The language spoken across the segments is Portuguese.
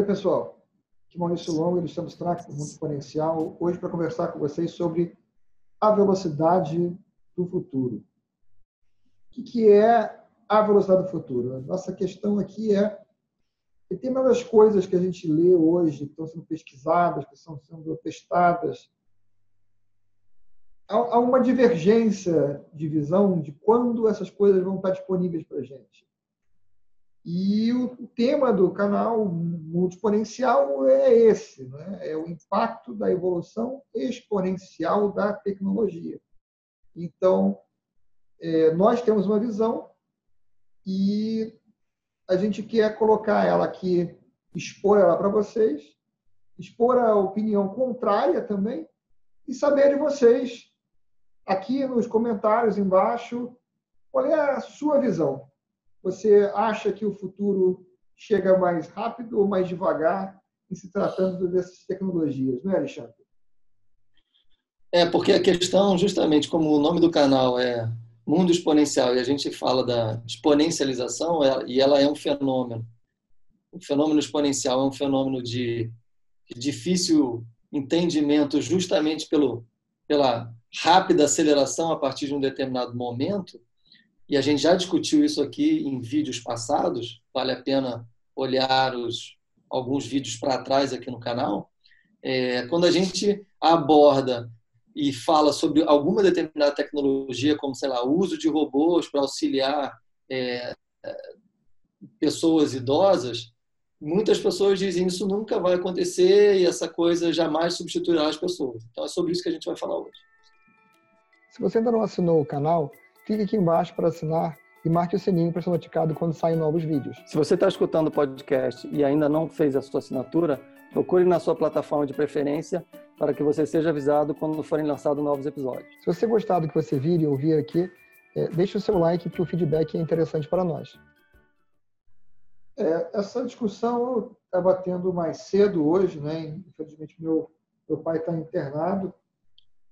Oi, pessoal. Aqui é Maurício Longo, ilustrando Track do Mundo Exponencial, hoje para conversar com vocês sobre a velocidade do futuro. O que é a velocidade do futuro? A nossa questão aqui é que tem muitas coisas que a gente lê hoje, que estão sendo pesquisadas, que estão sendo testadas. Há uma divergência de visão de quando essas coisas vão estar disponíveis para a gente. E o tema do canal Mundo Exponencial é esse, né? é o impacto da evolução exponencial da tecnologia. Então, é, nós temos uma visão e a gente quer colocar ela aqui, expor ela para vocês, expor a opinião contrária também e saber de vocês, aqui nos comentários embaixo, qual é a sua visão. Você acha que o futuro chega mais rápido ou mais devagar em se tratando dessas tecnologias, não é, Alexandre? É, porque a questão, justamente como o nome do canal é Mundo Exponencial e a gente fala da exponencialização, e ela é um fenômeno. O fenômeno exponencial é um fenômeno de difícil entendimento, justamente pelo, pela rápida aceleração a partir de um determinado momento, e a gente já discutiu isso aqui em vídeos passados, vale a pena olhar os, alguns vídeos para trás aqui no canal. É, quando a gente aborda e fala sobre alguma determinada tecnologia, como, sei lá, o uso de robôs para auxiliar é, pessoas idosas, muitas pessoas dizem isso nunca vai acontecer e essa coisa jamais substituirá as pessoas. Então é sobre isso que a gente vai falar hoje. Se você ainda não assinou o canal, clique aqui embaixo para assinar e marque o sininho para ser notificado quando saem novos vídeos. Se você está escutando o podcast e ainda não fez a sua assinatura, procure na sua plataforma de preferência para que você seja avisado quando forem lançados novos episódios. Se você gostar do que você vir e ouvir aqui, é, deixe o seu like, que o feedback é interessante para nós. É, essa discussão eu estava tendo mais cedo hoje, né? Infelizmente, meu, meu pai está internado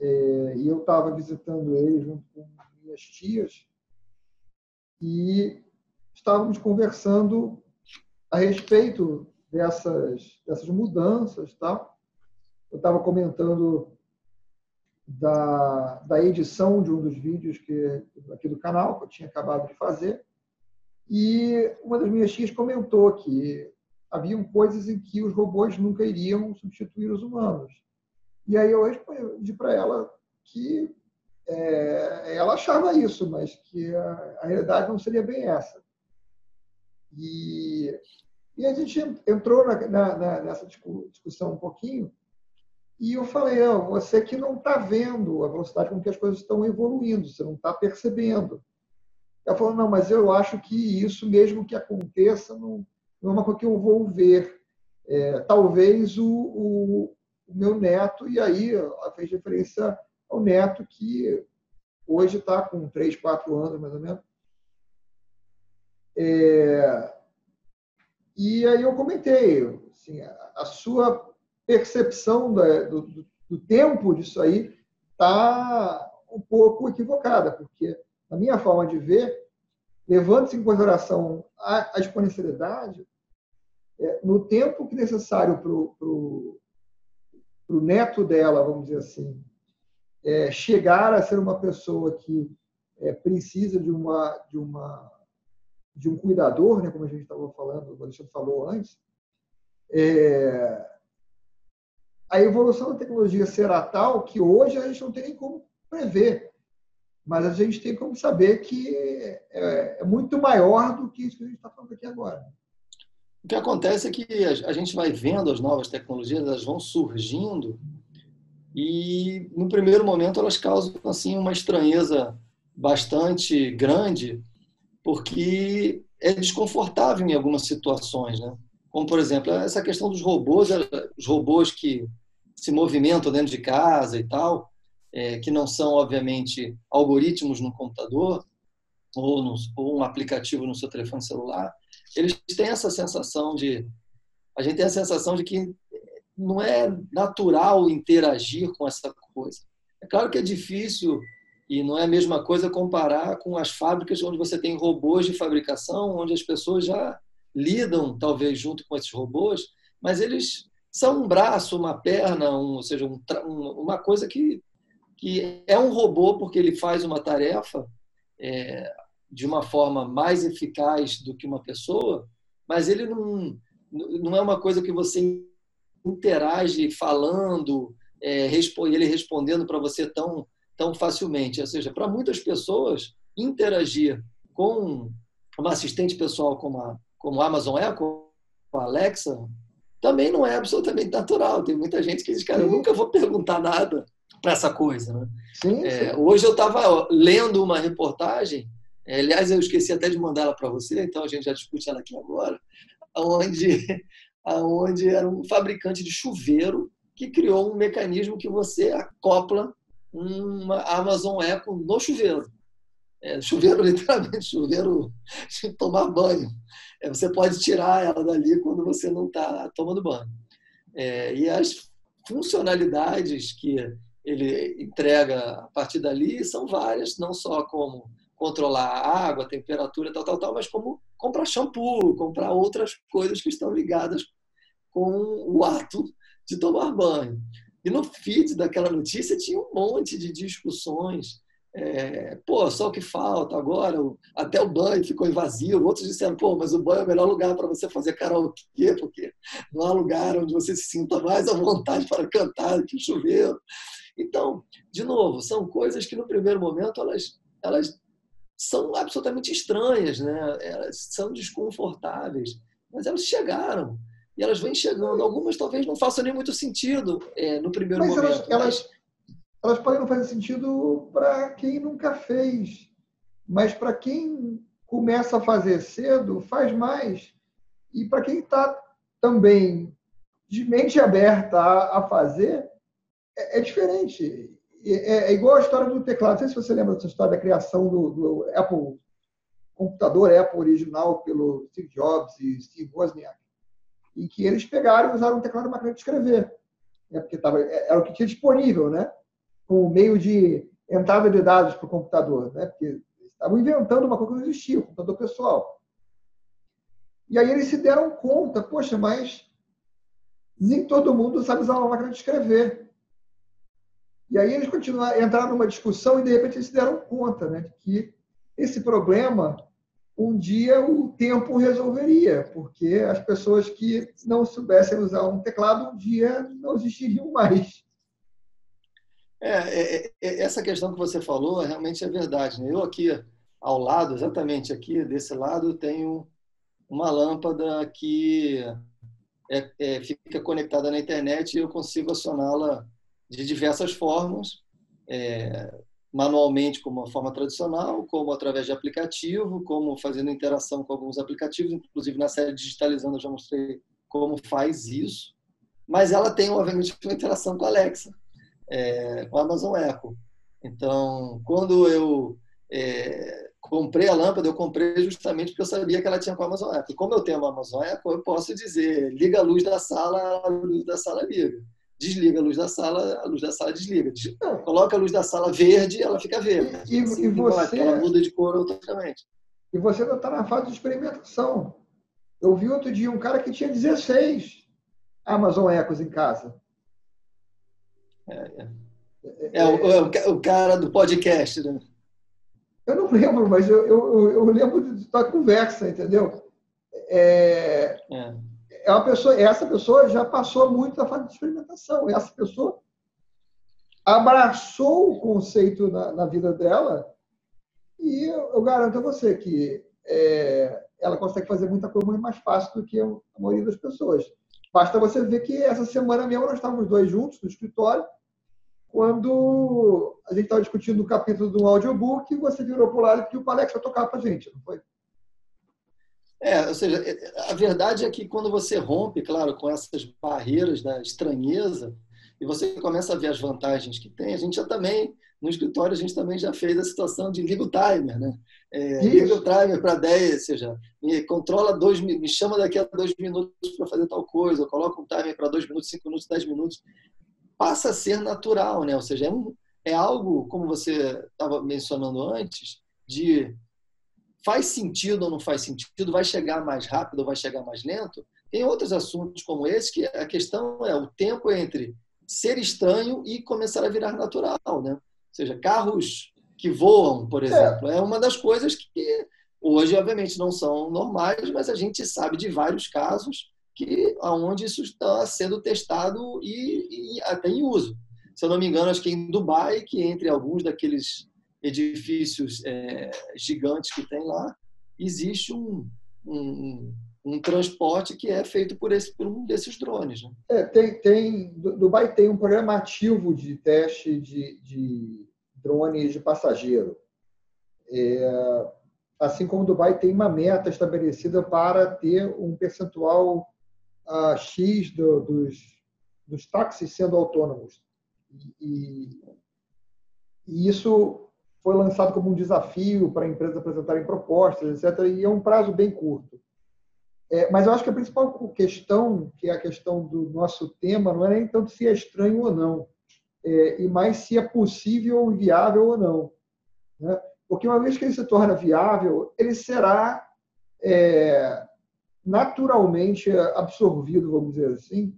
é, e eu estava visitando ele junto com minhas tias e estávamos conversando a respeito dessas, dessas mudanças. Tá? Eu estava comentando da, da edição de um dos vídeos que, aqui do canal, que eu tinha acabado de fazer, e uma das minhas tias comentou que haviam coisas em que os robôs nunca iriam substituir os humanos. E aí eu respondi para ela que é, ela achava isso, mas que a, a, realidade não seria bem essa. E, e a gente entrou na, na, nessa discussão um pouquinho, e eu falei, oh, você que não está vendo a velocidade com que as coisas estão evoluindo, você não está percebendo. Ela falou, não, mas eu acho que isso, mesmo que aconteça, não, não é uma coisa que eu vou ver. É, talvez o, o, o, meu neto, e aí ela fez referência ao neto que hoje está com 3, 4 anos, mais ou menos. É, e aí eu comentei, assim, a, sua percepção do, do, do, tempo disso aí está um pouco equivocada, porque, na minha forma de ver, levando-se em consideração a, a exponencialidade, é, no tempo que necessário para o neto dela, vamos dizer assim, é, chegar a ser uma pessoa que é, precisa de uma de uma de um cuidador, né, como a gente estava falando, o Alexandre falou antes, é, a evolução da tecnologia será tal que hoje a gente não tem nem como prever, mas a gente tem como saber que é, é muito maior do que isso que a gente está falando aqui agora. O que acontece é que a gente vai vendo as novas tecnologias, elas vão surgindo e no primeiro momento elas causam assim uma estranheza bastante grande, porque é desconfortável em algumas situações, né? Como por exemplo essa questão dos robôs, os robôs que se movimentam dentro de casa e tal, é, que não são obviamente algoritmos no computador ou, no, ou um aplicativo no seu telefone celular, eles têm essa sensação de a gente tem a sensação de que não é natural interagir com essa coisa. É claro que é difícil e não é a mesma coisa comparar com as fábricas onde você tem robôs de fabricação, onde as pessoas já lidam, talvez, junto com esses robôs, mas eles são um braço, uma perna, um, ou seja, um, uma coisa que, que é um robô porque ele faz uma tarefa é, de uma forma mais eficaz do que uma pessoa, mas ele não, não é uma coisa que você interage falando, é, ele respondendo para você tão, tão facilmente. Ou seja, para muitas pessoas, interagir com uma assistente pessoal como a, como a Amazon Echo, a Alexa, também não é absolutamente natural. Tem muita gente que diz, cara, eu nunca vou perguntar nada para essa coisa. Né? Sim, é, hoje eu estava lendo uma reportagem, é, aliás, eu esqueci até de mandar ela para você, então a gente já discute ela aqui agora, onde, onde era um fabricante de chuveiro que criou um mecanismo que você acopla uma Amazon Echo no chuveiro. É, chuveiro, literalmente, chuveiro de tomar banho. É, você pode tirar ela dali quando você não está tomando banho. É, e as funcionalidades que ele entrega a partir dali são várias, não só como controlar a água, a temperatura, tal, tal, tal, mas como comprar shampoo, comprar outras coisas que estão ligadas com o ato de tomar banho. E no feed daquela notícia tinha um monte de discussões. É, pô, só o que falta agora, até o banho ficou vazio. Outros disseram, pô, mas o banho é o melhor lugar para você fazer karaokê, porque não há lugar onde você se sinta mais à vontade para cantar que o chuveiro. Então, de novo, são coisas que no primeiro momento elas, elas são absolutamente estranhas, né? elas são desconfortáveis, mas elas chegaram e elas vêm chegando. Algumas talvez não façam nem muito sentido é, no primeiro mas momento. Elas, mas... elas, elas podem não fazer sentido para quem nunca fez, mas para quem começa a fazer cedo, faz mais. E para quem está também de mente aberta a, a fazer, é, é diferente. É, é, igual a história do teclado. Não sei se você lembra dessa história da criação do, do Apple, computador Apple original pelo Steve Jobs e Steve Wozniak em que eles pegaram e usaram um teclado máquina de escrever, né? porque tava, era o que tinha disponível, né? com o meio de entrada de dados para o computador, né? porque estavam inventando uma coisa que não existia, o computador pessoal. E aí eles se deram conta, poxa, mas nem todo mundo sabe usar uma máquina de escrever. E aí eles continuaram, entraram numa discussão e de repente eles se deram conta né, de que esse problema um dia o tempo resolveria, porque as pessoas que não soubessem usar um teclado um dia não existiriam mais. É, é, é, essa questão que você falou realmente é verdade. Né? Eu aqui ao lado, exatamente aqui desse lado, tenho uma lâmpada que é, é, fica conectada na internet e eu consigo acioná-la de diversas formas. É, manualmente como uma forma tradicional, como através de aplicativo, como fazendo interação com alguns aplicativos, inclusive na série Digitalizando eu já mostrei como faz isso, mas ela tem, obviamente, uma interação com a Alexa, é, com a Amazon Echo. Então, quando eu é, comprei a lâmpada, eu comprei justamente porque eu sabia que ela tinha com a Amazon Echo. Como eu tenho uma Amazon Echo, eu posso dizer, liga a luz da sala, a luz da sala liga desliga a luz da sala, a luz da sala desliga. Não, coloca a luz da sala verde, ela fica verde. E, assim, e você... Ela muda de cor automaticamente. E você ainda está na fase de experimentação. Eu vi outro dia um cara que tinha 16 Amazon Echoes em casa. É, é. é o, é o, cara do podcast, né? Eu não lembro, mas eu, eu, eu lembro da conversa, entendeu? É, é é uma pessoa, essa pessoa já passou muito da fase de experimentação. Essa pessoa abraçou o conceito na, na vida dela e eu, eu, garanto a você que é, ela consegue fazer muita coisa muito mais fácil do que a maioria das pessoas. Basta você ver que essa semana mesmo nós estávamos dois juntos no escritório, quando a gente estava discutindo o capítulo do audiobook, você virou para o lado e pediu para o Alex tocar para a gente, não foi? É, ou seja, a verdade é que quando você rompe, claro, com essas barreiras da estranheza, e você começa a ver as vantagens que tem, a gente já também, no escritório, a gente também já fez a situação de liga o timer, né? É, liga o timer para 10, ou seja, me controla dois, me chama daqui a dois minutos para fazer tal coisa, eu coloco um timer para dois minutos, cinco minutos, dez minutos. Passa a ser natural, né? Ou seja, é, um, é algo, como você estava mencionando antes, de faz sentido ou não faz sentido, vai chegar mais rápido ou vai chegar mais lento, Tem outros assuntos como esse que a questão é o tempo entre ser estranho e começar a virar natural, né? Ou seja, carros que voam, por é. exemplo, é, é uma das coisas que hoje, obviamente, não são normais, mas a gente sabe de vários casos que aonde isso está sendo testado e, e, até em uso. Se eu não me engano, acho que em Dubai, que entre alguns daqueles edifícios é, gigantes que tem lá, existe um, um, um, transporte que é feito por, esse, por um desses drones. Né? É, tem, tem, Dubai tem um programa ativo de teste de, de drones de passageiro. É, assim como Dubai tem uma meta estabelecida para ter um percentual uh, X do, dos, dos táxis sendo autônomos. E, e, isso foi lançado como um desafio para empresas apresentarem propostas, etc. E é um prazo bem curto. É, mas eu acho que a principal questão, que é a questão do nosso tema, não é nem tanto se é estranho ou não, é, e mais se é possível e viável ou não. Né? Porque uma vez que ele se torna viável, ele será é, naturalmente absorvido, vamos dizer assim,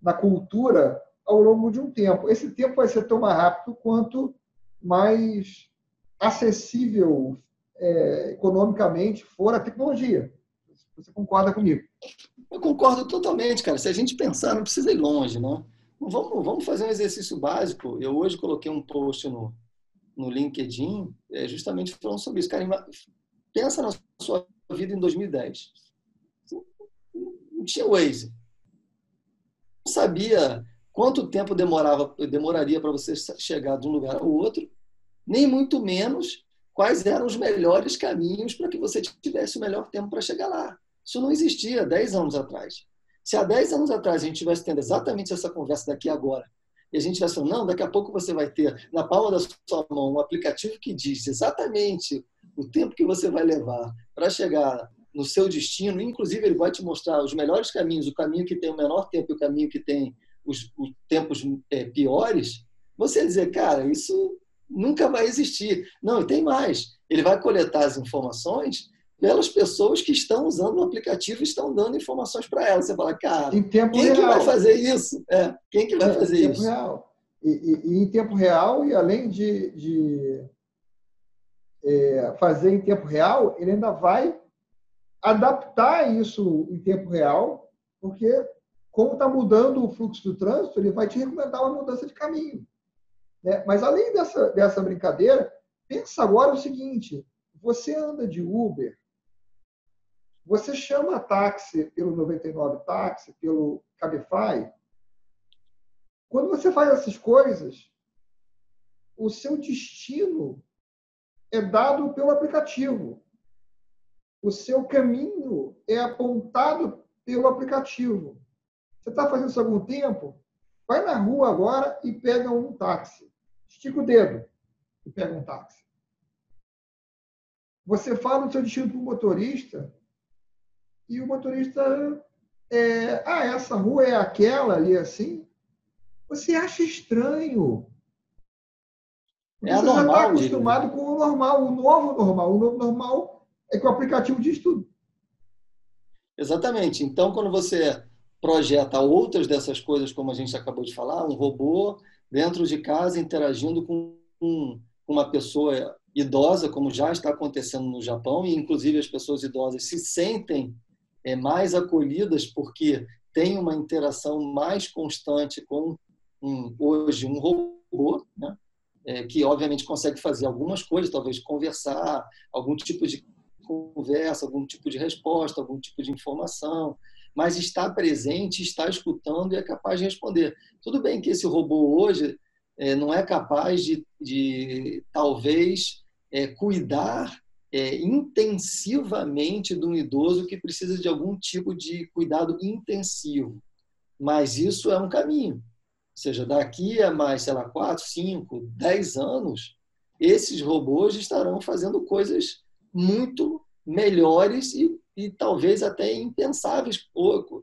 na cultura ao longo de um tempo. Esse tempo vai ser tão mais rápido quanto mais acessível é, economicamente for a tecnologia. Você concorda comigo? Eu concordo totalmente, cara. Se a gente pensar, não precisa ir longe, não. Vamos, vamos fazer um exercício básico. Eu hoje coloquei um post no, no LinkedIn é, justamente falando sobre isso. Cara, pensa na sua vida em 2010. Não tinha Waze. Não sabia quanto tempo demorava, demoraria para você chegar de um lugar ao outro, nem muito menos quais eram os melhores caminhos para que você tivesse o melhor tempo para chegar lá. Isso não existia 10 anos atrás. Se há 10 anos atrás a gente tivesse tendo exatamente essa conversa daqui agora, e a gente tivesse falando, não, daqui a pouco você vai ter na palma da sua mão um aplicativo que diz exatamente o tempo que você vai levar para chegar no seu destino, inclusive ele vai te mostrar os melhores caminhos, o caminho que tem o menor tempo e o caminho que tem os, os tempos é, piores, você dizer, cara, isso nunca vai existir. Não, e tem mais. Ele vai coletar as informações pelas pessoas que estão usando o aplicativo e estão dando informações para elas. Você fala, cara, em tempo quem real. que vai fazer isso? É, quem que vai é, fazer em tempo isso? Real. E, e, e, em tempo real, e além de, de é, fazer em tempo real, ele ainda vai adaptar isso em tempo real, porque como está mudando o fluxo do trânsito, ele vai te recomendar uma mudança de caminho. Né? Mas além dessa, dessa brincadeira, pensa agora o seguinte: você anda de Uber, você chama táxi pelo 99 táxi, pelo Cabify. Quando você faz essas coisas, o seu destino é dado pelo aplicativo. O seu caminho é apontado pelo aplicativo. Você está fazendo isso há algum tempo? Vai na rua agora e pega um táxi. Estica o dedo e pega um táxi. Você fala o seu destino para o motorista e o motorista é, ah, essa rua é aquela ali assim. Você acha estranho. É você normal, já está acostumado com o normal, o novo normal. O novo normal é que o aplicativo diz tudo. Exatamente. Então, quando você projeta outras dessas coisas, como a gente acabou de falar, um robô dentro de casa interagindo com uma pessoa idosa, como já está acontecendo no Japão, e inclusive as pessoas idosas se sentem é, mais acolhidas porque tem uma interação mais constante com um, hoje um robô, né? é, que obviamente consegue fazer algumas coisas, talvez conversar, algum tipo de conversa, algum tipo de resposta, algum tipo de informação, mas está presente, está escutando e é capaz de responder. Tudo bem que esse robô hoje é, não é capaz de, de talvez, é, cuidar é, intensivamente de um idoso que precisa de algum tipo de cuidado intensivo. Mas isso é um caminho. Ou seja, daqui a mais, sei lá, 4, 5, 10 anos, esses robôs estarão fazendo coisas muito melhores e, e talvez até impensáveis,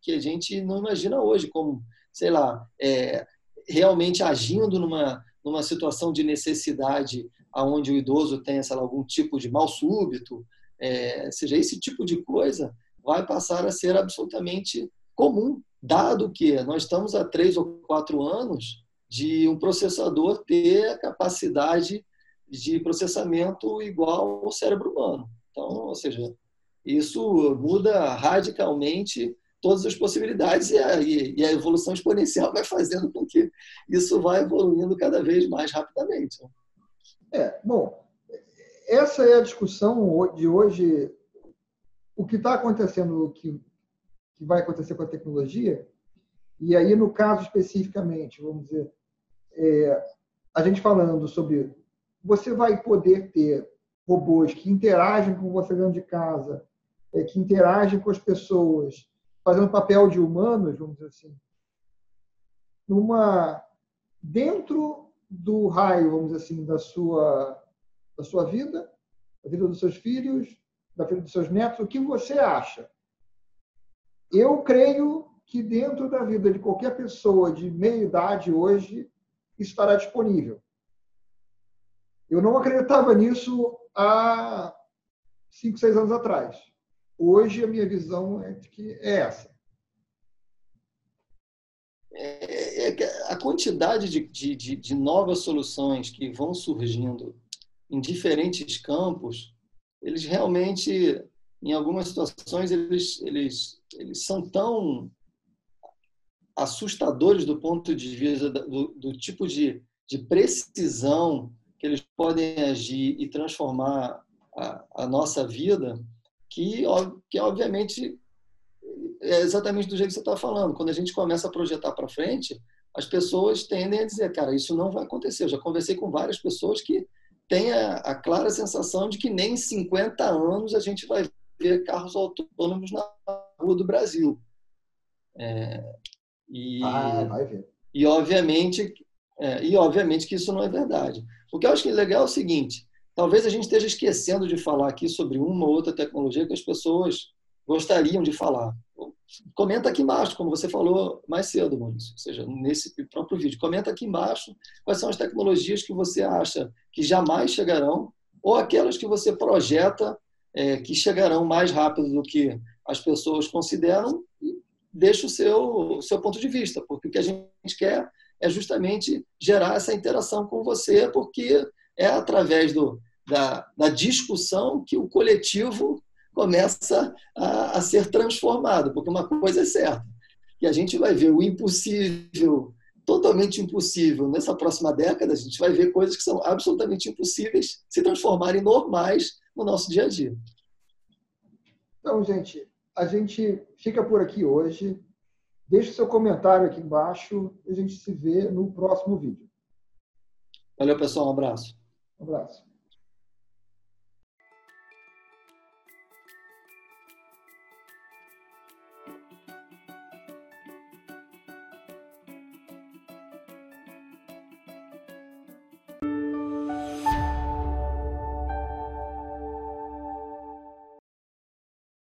que a gente não imagina hoje, como, sei lá, é, realmente agindo numa, numa situação de necessidade aonde o idoso tenha, sei lá, algum tipo de mal súbito, é, seja esse tipo de coisa, vai passar a ser absolutamente comum, dado que nós estamos há três ou quatro anos de um processador ter a capacidade de processamento igual ao cérebro humano. Então, ou seja, isso muda radicalmente todas as possibilidades e a, e a evolução exponencial vai fazendo com que isso vá evoluindo cada vez mais rapidamente. É, bom, essa é a discussão de hoje. O que está acontecendo, o que, que vai acontecer com a tecnologia, e aí, no caso especificamente, vamos dizer, é, a gente falando sobre você vai poder ter robôs que interagem com você dentro de casa, que interagem com as pessoas, fazendo papel de humanos, vamos dizer assim, numa dentro do raio, vamos dizer assim, da sua da sua vida, da vida dos seus filhos, da vida dos seus netos, o que você acha? Eu creio que dentro da vida de qualquer pessoa de meia idade hoje estará disponível. Eu não acreditava nisso há cinco, seis anos atrás. Hoje a minha visão é que é essa. É, é, a quantidade de, de, de novas soluções que vão surgindo em diferentes campos, eles realmente, em algumas situações, eles, eles, eles são tão assustadores do ponto de vista do, do tipo de, de precisão que eles podem agir e transformar a, a nossa vida, que, que obviamente é exatamente do jeito que você está falando. Quando a gente começa a projetar para frente, as pessoas tendem a dizer, cara, isso não vai acontecer. Eu já conversei com várias pessoas que têm a, a clara sensação de que nem em 50 anos a gente vai ver carros autônomos na rua do Brasil. É, e, ah, vai ver. E obviamente, é, e obviamente que isso não é verdade. O que eu acho que é legal é o seguinte: Talvez a gente esteja esquecendo de falar aqui sobre uma ou outra tecnologia que as pessoas gostariam de falar. Comenta aqui embaixo, como você falou mais cedo, Maurício, ou seja, nesse próprio vídeo. Comenta aqui embaixo quais são as tecnologias que você acha que jamais chegarão ou aquelas que você projeta é, que chegarão mais rápido do que as pessoas consideram e deixa o seu, o seu ponto de vista, porque o que a gente quer é justamente gerar essa interação com você, porque é através do, da, da discussão que o coletivo começa a, a, ser transformado, porque uma coisa é certa, que a gente vai ver o impossível, totalmente impossível, nessa próxima década, a gente vai ver coisas que são absolutamente impossíveis se transformarem normais no nosso dia a dia. Então, gente, a gente fica por aqui hoje. Deixe seu comentário aqui embaixo e a gente se vê no próximo vídeo. Valeu, pessoal. Um abraço. Um abraço.